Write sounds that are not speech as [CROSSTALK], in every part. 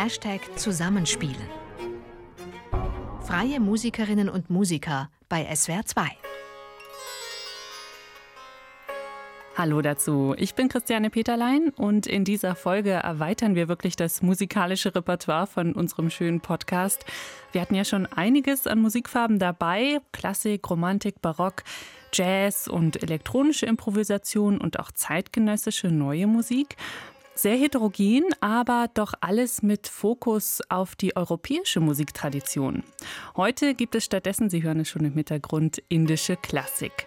Hashtag Zusammenspielen. Freie Musikerinnen und Musiker bei SWR 2. Hallo dazu, ich bin Christiane Peterlein und in dieser Folge erweitern wir wirklich das musikalische Repertoire von unserem schönen Podcast. Wir hatten ja schon einiges an Musikfarben dabei, Klassik, Romantik, Barock, Jazz und elektronische Improvisation und auch zeitgenössische neue Musik. Sehr heterogen, aber doch alles mit Fokus auf die europäische Musiktradition. Heute gibt es stattdessen, Sie hören es schon im Hintergrund, indische Klassik.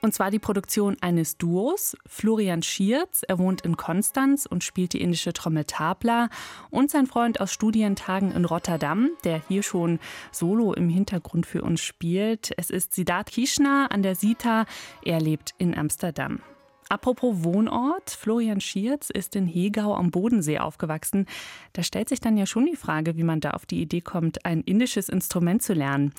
Und zwar die Produktion eines Duos. Florian Schierz, er wohnt in Konstanz und spielt die indische Trommel Tabla. Und sein Freund aus Studientagen in Rotterdam, der hier schon solo im Hintergrund für uns spielt. Es ist Siddharth Kishna an der Sita. Er lebt in Amsterdam. Apropos Wohnort, Florian Schierz ist in Hegau am Bodensee aufgewachsen. Da stellt sich dann ja schon die Frage, wie man da auf die Idee kommt, ein indisches Instrument zu lernen.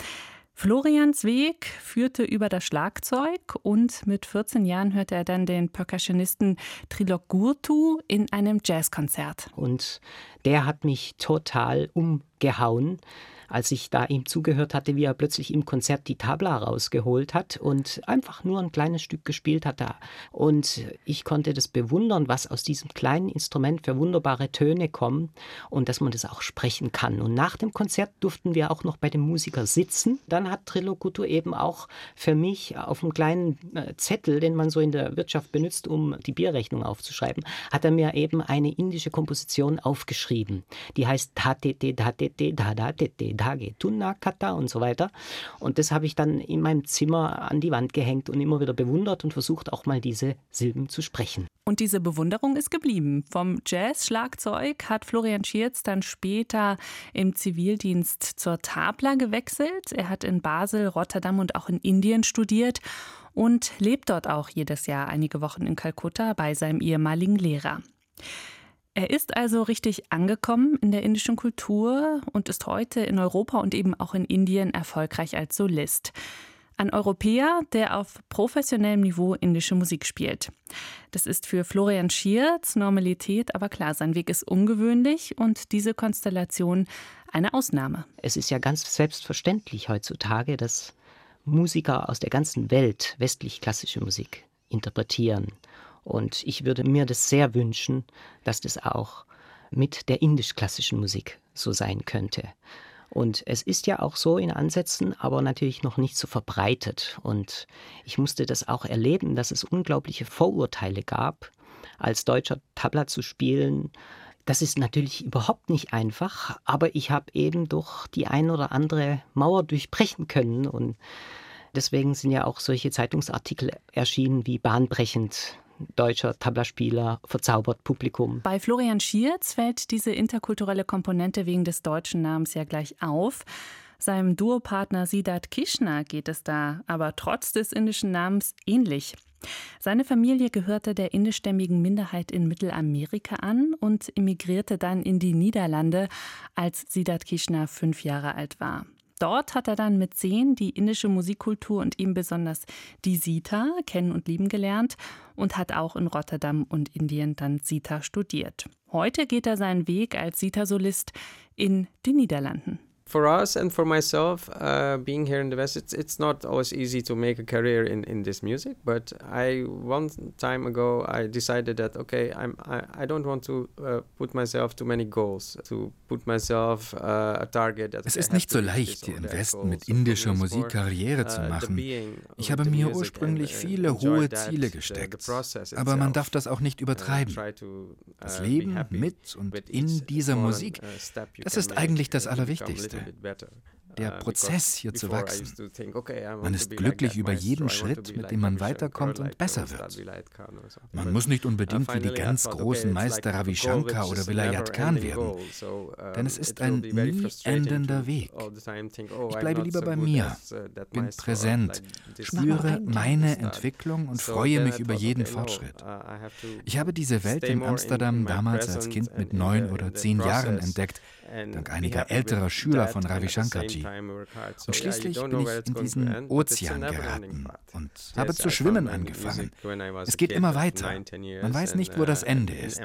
Florians Weg führte über das Schlagzeug und mit 14 Jahren hörte er dann den Percussionisten Trilok Gurtu in einem Jazzkonzert. Und der hat mich total umgehauen als ich da ihm zugehört hatte, wie er plötzlich im Konzert die Tabla rausgeholt hat und einfach nur ein kleines Stück gespielt hat da. Und ich konnte das bewundern, was aus diesem kleinen Instrument für wunderbare Töne kommen und dass man das auch sprechen kann. Und nach dem Konzert durften wir auch noch bei dem Musiker sitzen. Dann hat Trilokutu eben auch für mich auf einem kleinen äh, Zettel, den man so in der Wirtschaft benutzt, um die Bierrechnung aufzuschreiben, hat er mir eben eine indische Komposition aufgeschrieben. Die heißt Tatete, Tatete, Dadadete, Tage, Tunna-Kata und so weiter. Und das habe ich dann in meinem Zimmer an die Wand gehängt und immer wieder bewundert und versucht auch mal diese Silben zu sprechen. Und diese Bewunderung ist geblieben. Vom Jazz-Schlagzeug hat Florian Schierz dann später im Zivildienst zur Tabla gewechselt. Er hat in Basel, Rotterdam und auch in Indien studiert und lebt dort auch jedes Jahr einige Wochen in Kalkutta bei seinem ehemaligen Lehrer. Er ist also richtig angekommen in der indischen Kultur und ist heute in Europa und eben auch in Indien erfolgreich als Solist. Ein Europäer, der auf professionellem Niveau indische Musik spielt. Das ist für Florian Schierz Normalität, aber klar, sein Weg ist ungewöhnlich und diese Konstellation eine Ausnahme. Es ist ja ganz selbstverständlich heutzutage, dass Musiker aus der ganzen Welt westlich klassische Musik interpretieren und ich würde mir das sehr wünschen, dass das auch mit der indisch-klassischen Musik so sein könnte. Und es ist ja auch so in Ansätzen, aber natürlich noch nicht so verbreitet. Und ich musste das auch erleben, dass es unglaubliche Vorurteile gab, als deutscher Tabla zu spielen. Das ist natürlich überhaupt nicht einfach, aber ich habe eben durch die ein oder andere Mauer durchbrechen können. Und deswegen sind ja auch solche Zeitungsartikel erschienen wie bahnbrechend deutscher Tablaspieler verzaubert Publikum. Bei Florian Schierz fällt diese interkulturelle Komponente wegen des deutschen Namens ja gleich auf. Seinem Duopartner Siddharth Kishna geht es da aber trotz des indischen Namens ähnlich. Seine Familie gehörte der indischstämmigen Minderheit in Mittelamerika an und emigrierte dann in die Niederlande, als Siddharth Kishna fünf Jahre alt war. Dort hat er dann mit zehn die indische Musikkultur und ihm besonders die Sita kennen und lieben gelernt und hat auch in Rotterdam und Indien dann Sita studiert. Heute geht er seinen Weg als Sita-Solist in den Niederlanden. For us and for myself, uh, being here in the West, it's it's not always easy to make a career in, in this music. But I one time ago I decided that okay, I'm I, I don't want to uh, put myself too many goals, to put myself uh, a target. That es ist nicht so leicht, hier im Westen mit indischer Musik Karriere zu uh, machen. Ich habe mir ursprünglich uh, viele hohe Ziele uh, gesteckt, aber man darf das auch nicht übertreiben. Das Leben mit und in dieser Musik, das ist eigentlich das Allerwichtigste. Beste. Der uh, Prozess, hier zu wachsen. Man ist glücklich über jeden Schritt, mit dem man weiterkommt und besser wird. Man muss nicht uh, unbedingt wie die ganz großen Meister Ravi Shankar oder Vilayat Khan werden, denn es ist ein nie endender Weg. Oh, ich bleibe lieber bei mir, uh, bin präsent, spüre meine Entwicklung und freue mich über jeden Fortschritt. Ich habe diese Welt in Amsterdam damals als Kind mit neun oder zehn Jahren entdeckt dank einiger älterer Schüler von Ravi Shankarji. Und schließlich bin ich in diesen Ozean geraten und habe zu schwimmen angefangen. Es geht immer weiter. Man weiß nicht, wo das uh, Ende ist.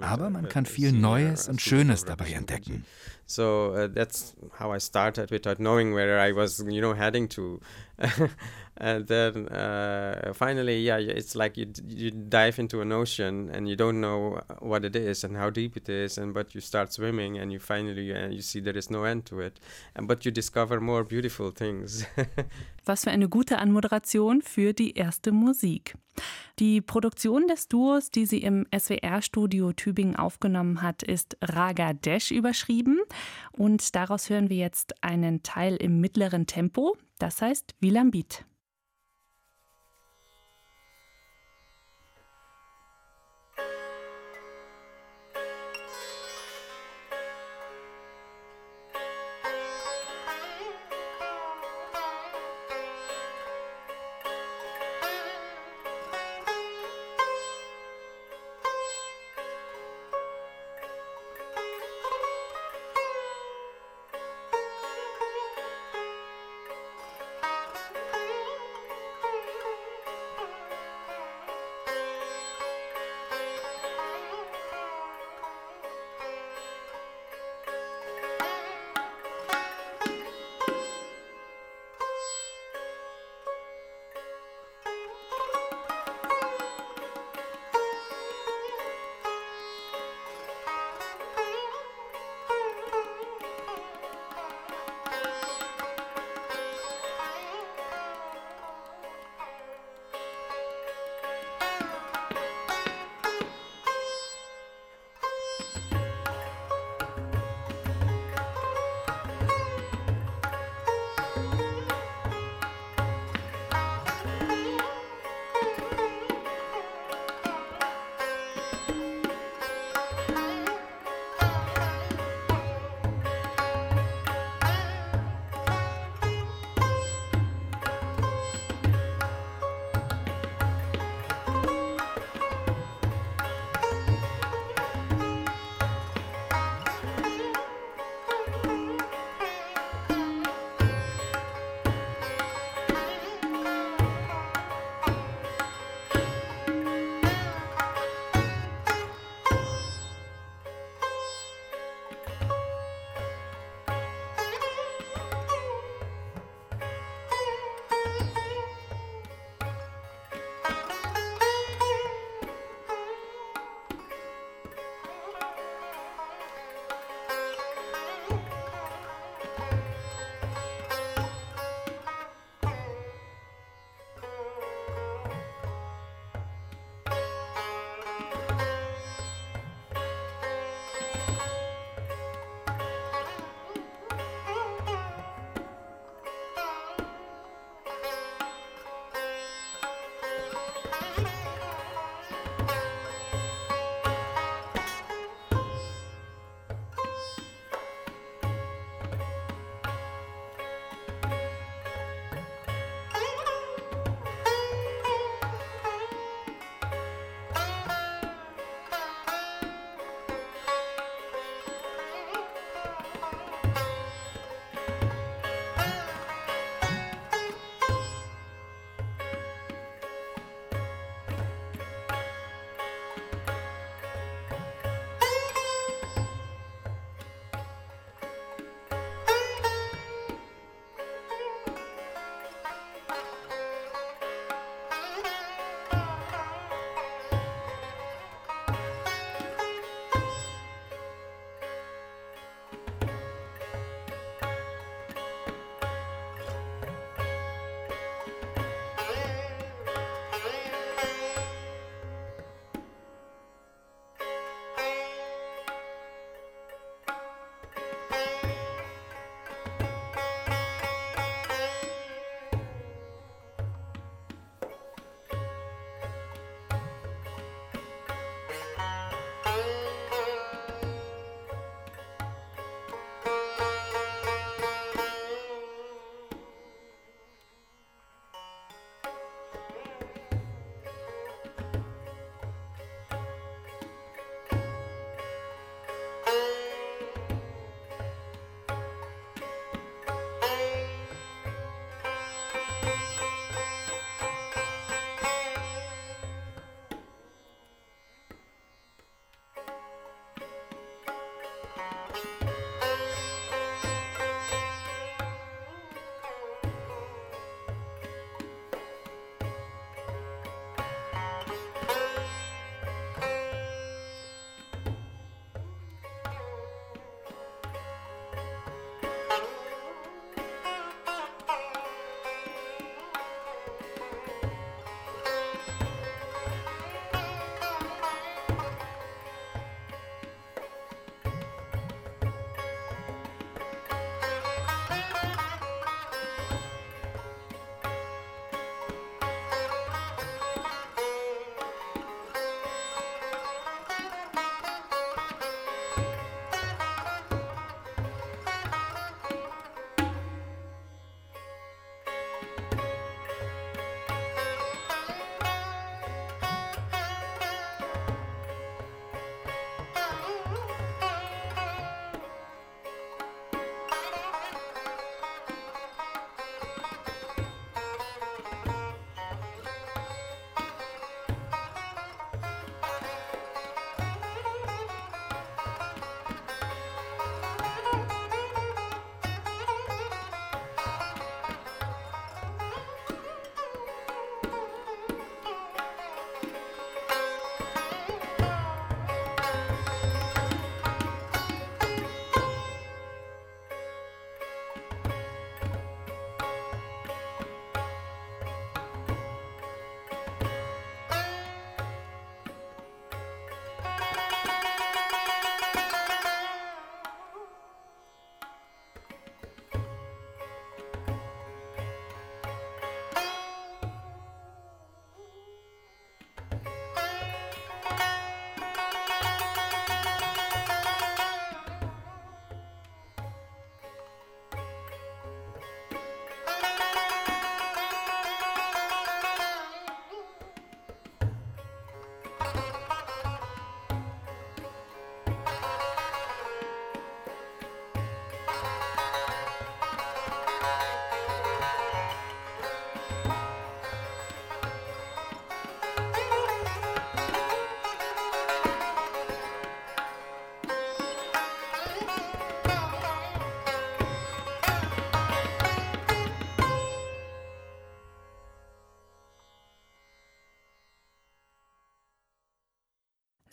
Aber man kann viel Neues und Schönes dabei entdecken. So uh, that's how I started without knowing where I was, you know, heading to. [LAUGHS] and then uh, finally, yeah, it's like you you dive into an ocean and you don't know what it is and how deep it is, and but you start swimming and you finally uh, you see there is no end to it, and but you discover more beautiful things. [LAUGHS] Was für eine gute Anmoderation für die erste Musik. Die Produktion des Duos, die sie im SWR-Studio Tübingen aufgenommen hat, ist Raga Desh überschrieben. Und daraus hören wir jetzt einen Teil im mittleren Tempo, das heißt Vilambit.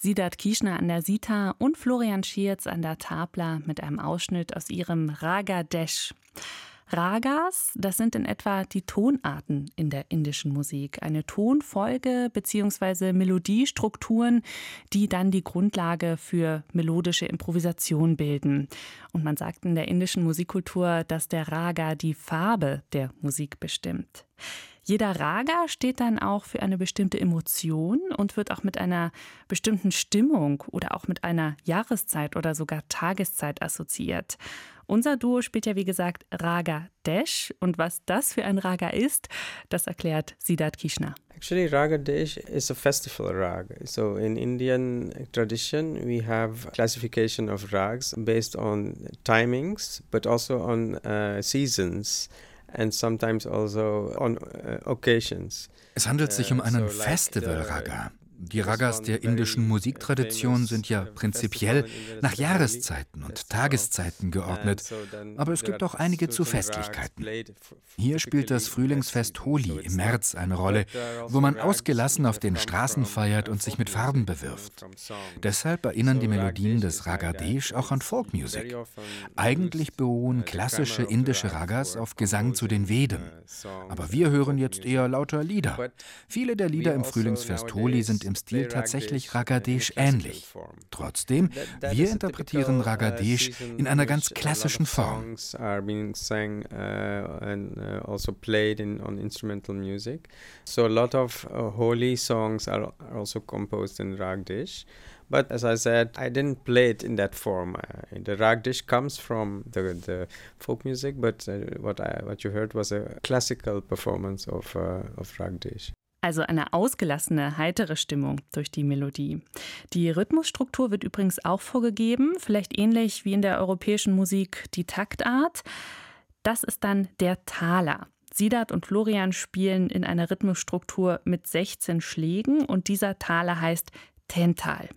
Sidat Kieschner an der Sita und Florian Schierz an der Tabla mit einem Ausschnitt aus ihrem Raga Desh. Ragas, das sind in etwa die Tonarten in der indischen Musik. Eine Tonfolge bzw. Melodiestrukturen, die dann die Grundlage für melodische Improvisation bilden. Und man sagt in der indischen Musikkultur, dass der Raga die Farbe der Musik bestimmt. Jeder Raga steht dann auch für eine bestimmte Emotion und wird auch mit einer bestimmten Stimmung oder auch mit einer Jahreszeit oder sogar Tageszeit assoziiert. Unser Duo spielt ja wie gesagt Raga Desh und was das für ein Raga ist, das erklärt Siddharth Kishna. Actually, Raga Desh is a festival rag. So in Indian tradition, we have classification of rags based on timings, but also on uh, seasons and sometimes also on uh, occasions. Es handelt sich um uh, einen Festival-Raga. Die Ragas der indischen Musiktradition sind ja prinzipiell nach Jahreszeiten und Tageszeiten geordnet, aber es gibt auch einige zu Festlichkeiten. Hier spielt das Frühlingsfest Holi im März eine Rolle, wo man ausgelassen auf den Straßen feiert und sich mit Farben bewirft. Deshalb erinnern die Melodien des Ragadesh auch an Folkmusik. Eigentlich beruhen klassische indische Ragas auf Gesang zu den Veden, aber wir hören jetzt eher lauter Lieder. Viele der Lieder im Frühlingsfest Holi sind im Stil tatsächlich Ragadesh ähnlich. Trotzdem, wir interpretieren Ragadesh in einer ganz klassischen Form. So a lot of uh, holy songs are also composed in Ragdish. But as I said, I didn't play it in that form. Uh, the Ragdish comes from the, the folk music, but uh, what I, what you heard was a classical performance of uh, of Ragdish. Also eine ausgelassene, heitere Stimmung durch die Melodie. Die Rhythmusstruktur wird übrigens auch vorgegeben, vielleicht ähnlich wie in der europäischen Musik die Taktart. Das ist dann der Taler. Sidat und Florian spielen in einer Rhythmusstruktur mit 16 Schlägen und dieser Taler heißt Tental.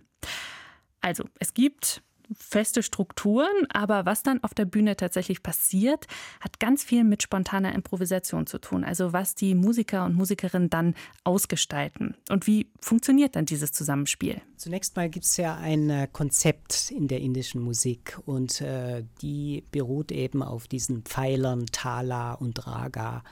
Also, es gibt feste Strukturen, aber was dann auf der Bühne tatsächlich passiert, hat ganz viel mit spontaner Improvisation zu tun. Also was die Musiker und Musikerinnen dann ausgestalten. Und wie funktioniert dann dieses Zusammenspiel? Zunächst mal gibt es ja ein äh, Konzept in der indischen Musik und äh, die beruht eben auf diesen Pfeilern Tala und Raga.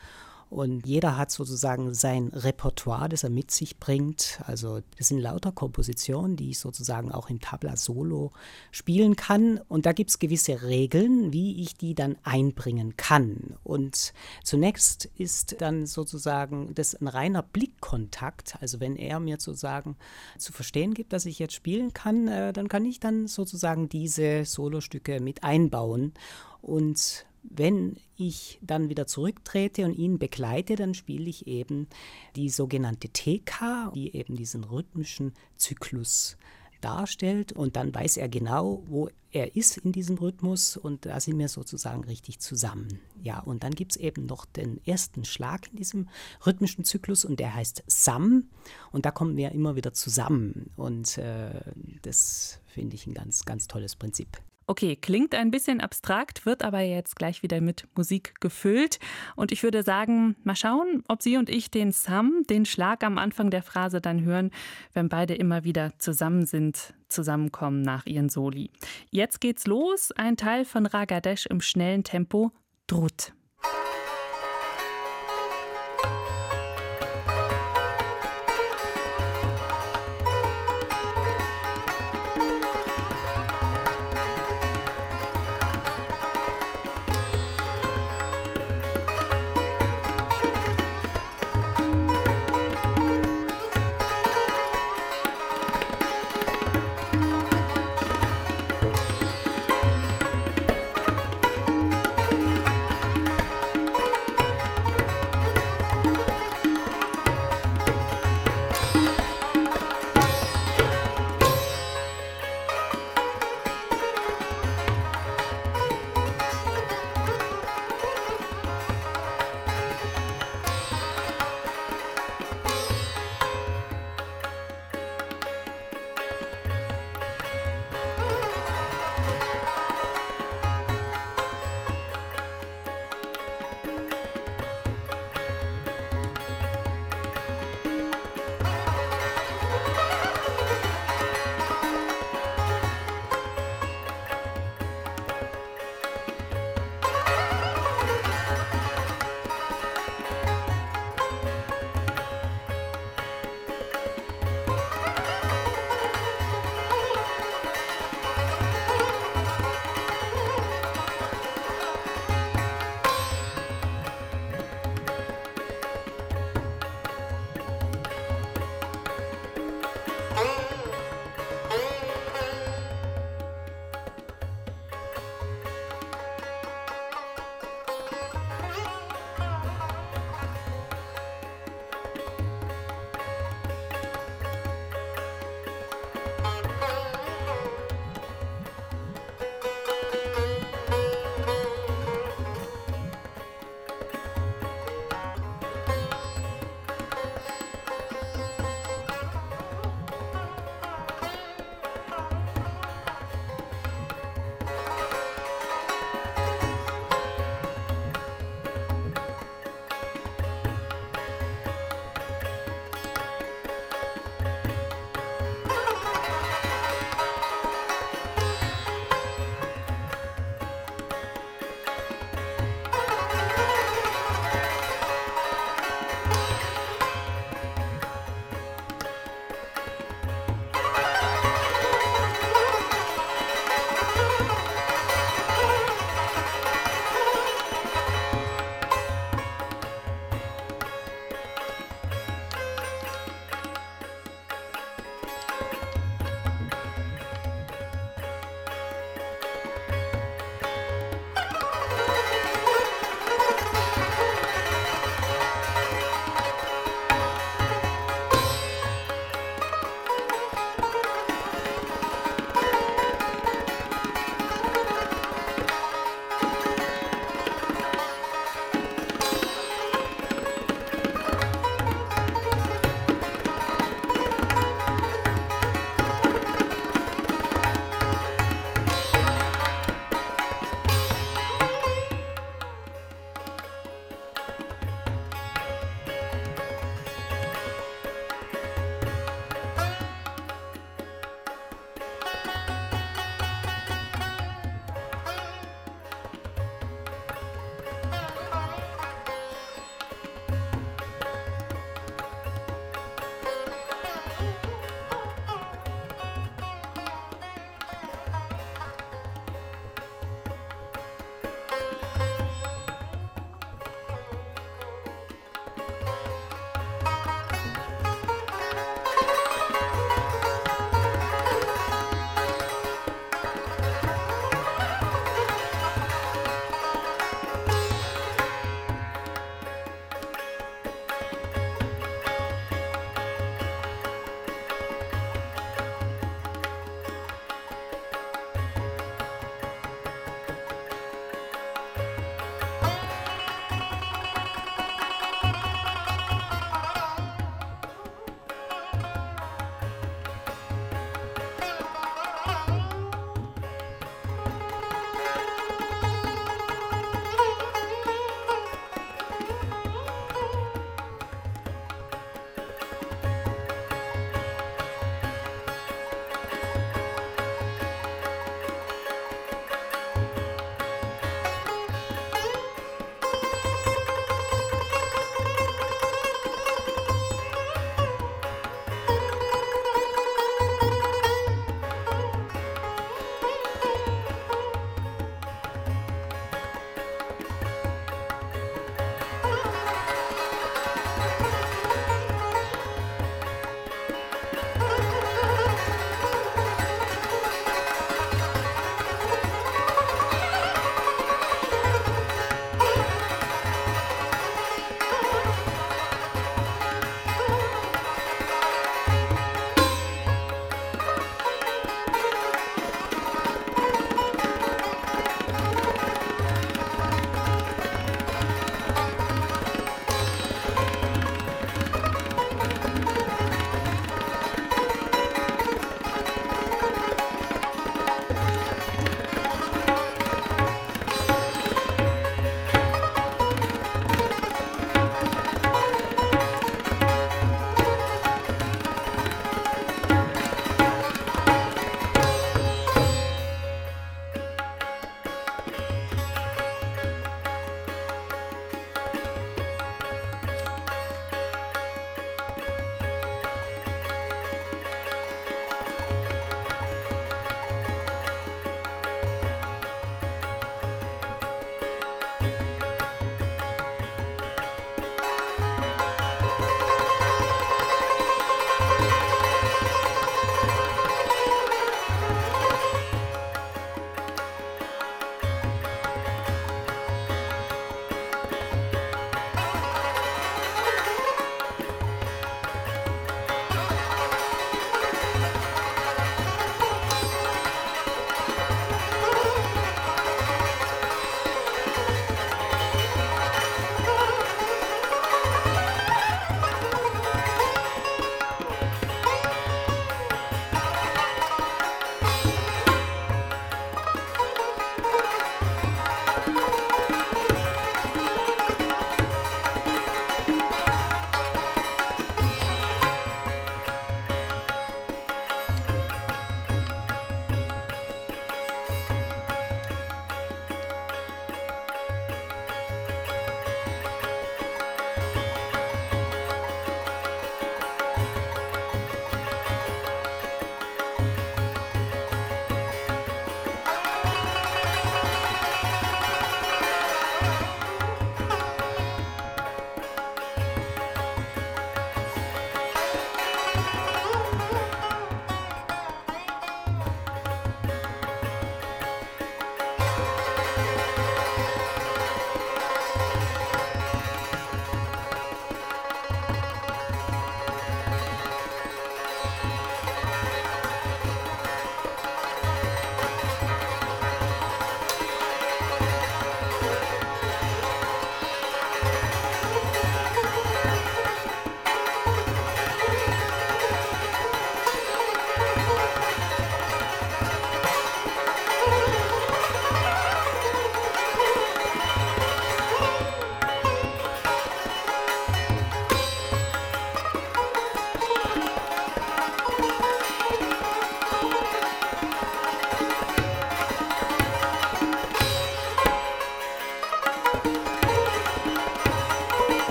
Und jeder hat sozusagen sein Repertoire, das er mit sich bringt. Also das sind lauter Kompositionen, die ich sozusagen auch im Tabla Solo spielen kann. Und da gibt es gewisse Regeln, wie ich die dann einbringen kann. Und zunächst ist dann sozusagen das ein reiner Blickkontakt. Also wenn er mir sozusagen zu verstehen gibt, dass ich jetzt spielen kann, äh, dann kann ich dann sozusagen diese Solostücke mit einbauen. Und wenn ich dann wieder zurücktrete und ihn begleite, dann spiele ich eben die sogenannte TK, die eben diesen rhythmischen Zyklus darstellt und dann weiß er genau, wo er ist in diesem Rhythmus und da sind wir sozusagen richtig zusammen. Ja, und dann gibt es eben noch den ersten Schlag in diesem rhythmischen Zyklus und der heißt Sam und da kommen wir immer wieder zusammen und äh, das finde ich ein ganz, ganz tolles Prinzip. Okay, klingt ein bisschen abstrakt, wird aber jetzt gleich wieder mit Musik gefüllt. Und ich würde sagen, mal schauen, ob Sie und ich den Sam, den Schlag am Anfang der Phrase dann hören, wenn beide immer wieder zusammen sind, zusammenkommen nach ihren Soli. Jetzt geht's los, ein Teil von Ragadesh im schnellen Tempo, Drut.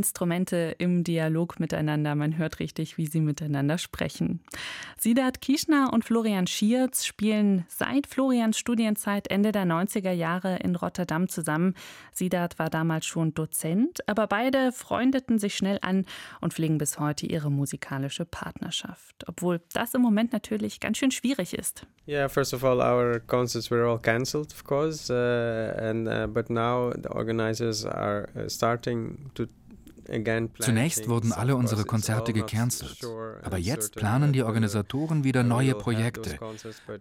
Instrumente im Dialog miteinander. Man hört richtig, wie sie miteinander sprechen. Sidat Kieschner und Florian Schierz spielen seit Florians Studienzeit Ende der 90er Jahre in Rotterdam zusammen. Sidat war damals schon Dozent, aber beide freundeten sich schnell an und pflegen bis heute ihre musikalische Partnerschaft. Obwohl das im Moment natürlich ganz schön schwierig ist. Yeah, first of all, our concerts were all cancelled, of course, uh, and uh, but now the organizers are uh, starting to Zunächst wurden alle unsere Konzerte gecancelt, aber jetzt planen die Organisatoren wieder neue Projekte.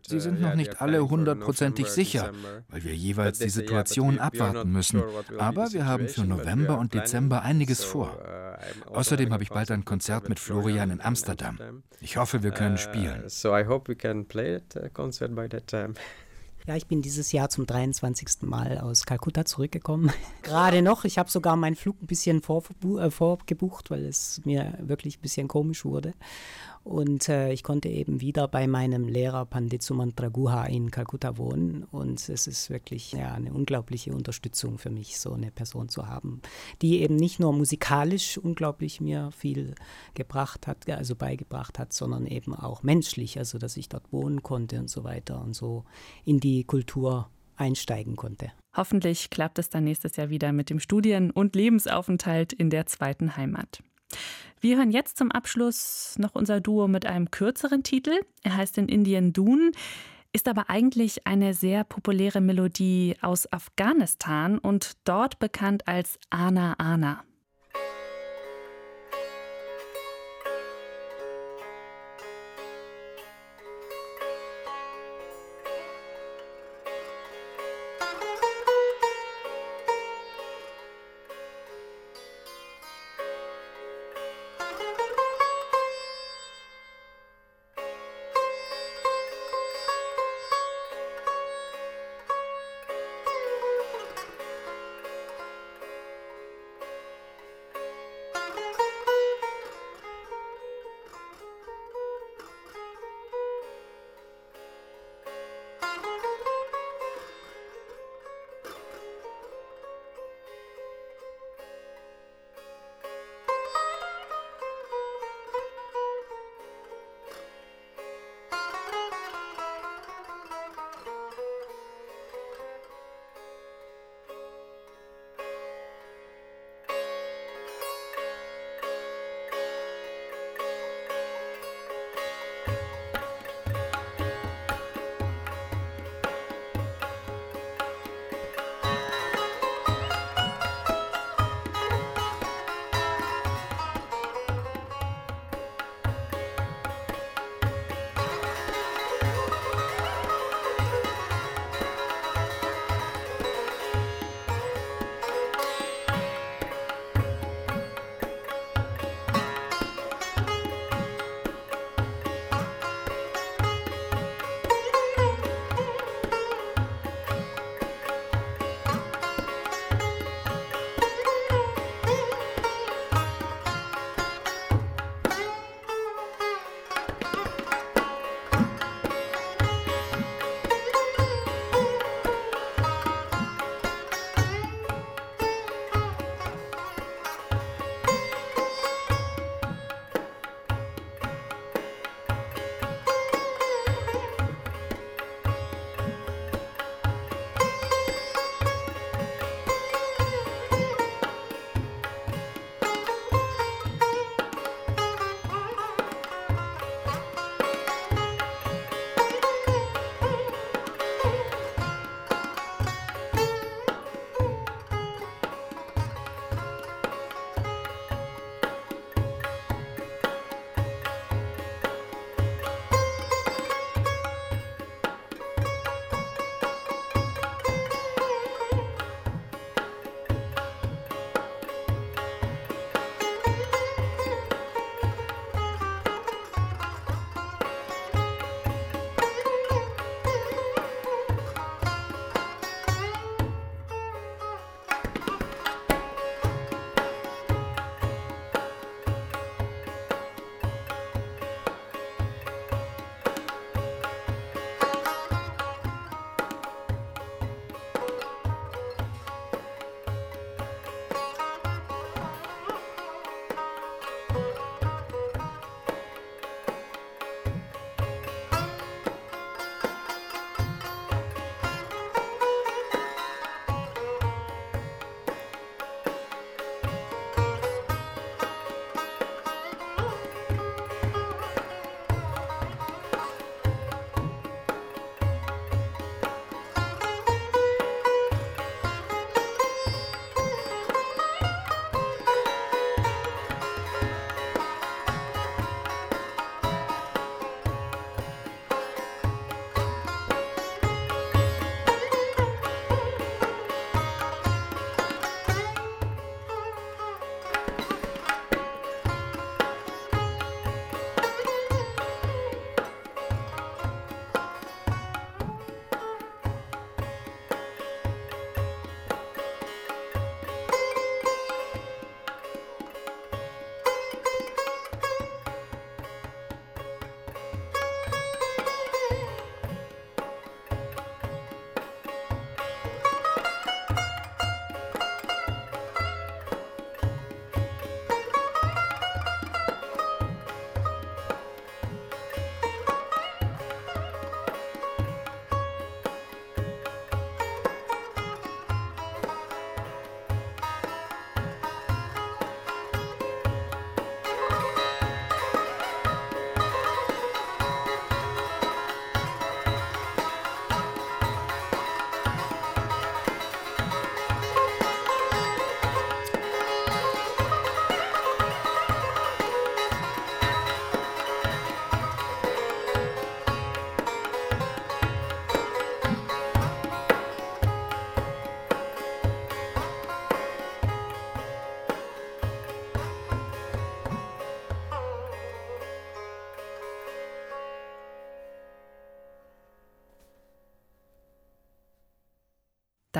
Sie sind noch nicht alle hundertprozentig sicher, weil wir jeweils die Situation abwarten müssen, aber wir haben für November und Dezember einiges vor. Uh, Außerdem habe ich bald ein Konzert mit Florian in Amsterdam. Ich hoffe, wir können uh, spielen. So I hope we can play uh, concert by that time. [LAUGHS] Ja, ich bin dieses Jahr zum 23. Mal aus Kalkutta zurückgekommen. [LAUGHS] Gerade noch. Ich habe sogar meinen Flug ein bisschen äh, vorgebucht, weil es mir wirklich ein bisschen komisch wurde. Und äh, ich konnte eben wieder bei meinem Lehrer Pandit Sumantra Guha in Kalkutta wohnen. Und es ist wirklich ja, eine unglaubliche Unterstützung für mich, so eine Person zu haben, die eben nicht nur musikalisch unglaublich mir viel gebracht hat, also beigebracht hat, sondern eben auch menschlich, also dass ich dort wohnen konnte und so weiter und so in die Kultur einsteigen konnte. Hoffentlich klappt es dann nächstes Jahr wieder mit dem Studien- und Lebensaufenthalt in der zweiten Heimat. Wir hören jetzt zum Abschluss noch unser Duo mit einem kürzeren Titel. Er heißt in Indien Dun, ist aber eigentlich eine sehr populäre Melodie aus Afghanistan und dort bekannt als Ana Ana.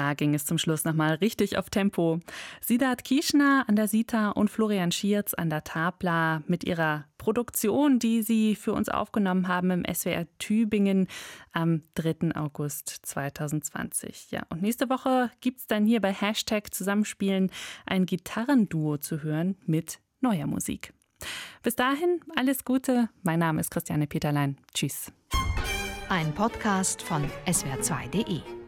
Da ging es zum Schluss nochmal richtig auf Tempo. Sidat Kieschner an der Sita und Florian Schierz an der Tabla mit ihrer Produktion, die sie für uns aufgenommen haben im SWR Tübingen am 3. August 2020. Ja, und nächste Woche gibt es dann hier bei Hashtag Zusammenspielen ein Gitarrenduo zu hören mit neuer Musik. Bis dahin alles Gute. Mein Name ist Christiane Peterlein. Tschüss. Ein Podcast von swr2.de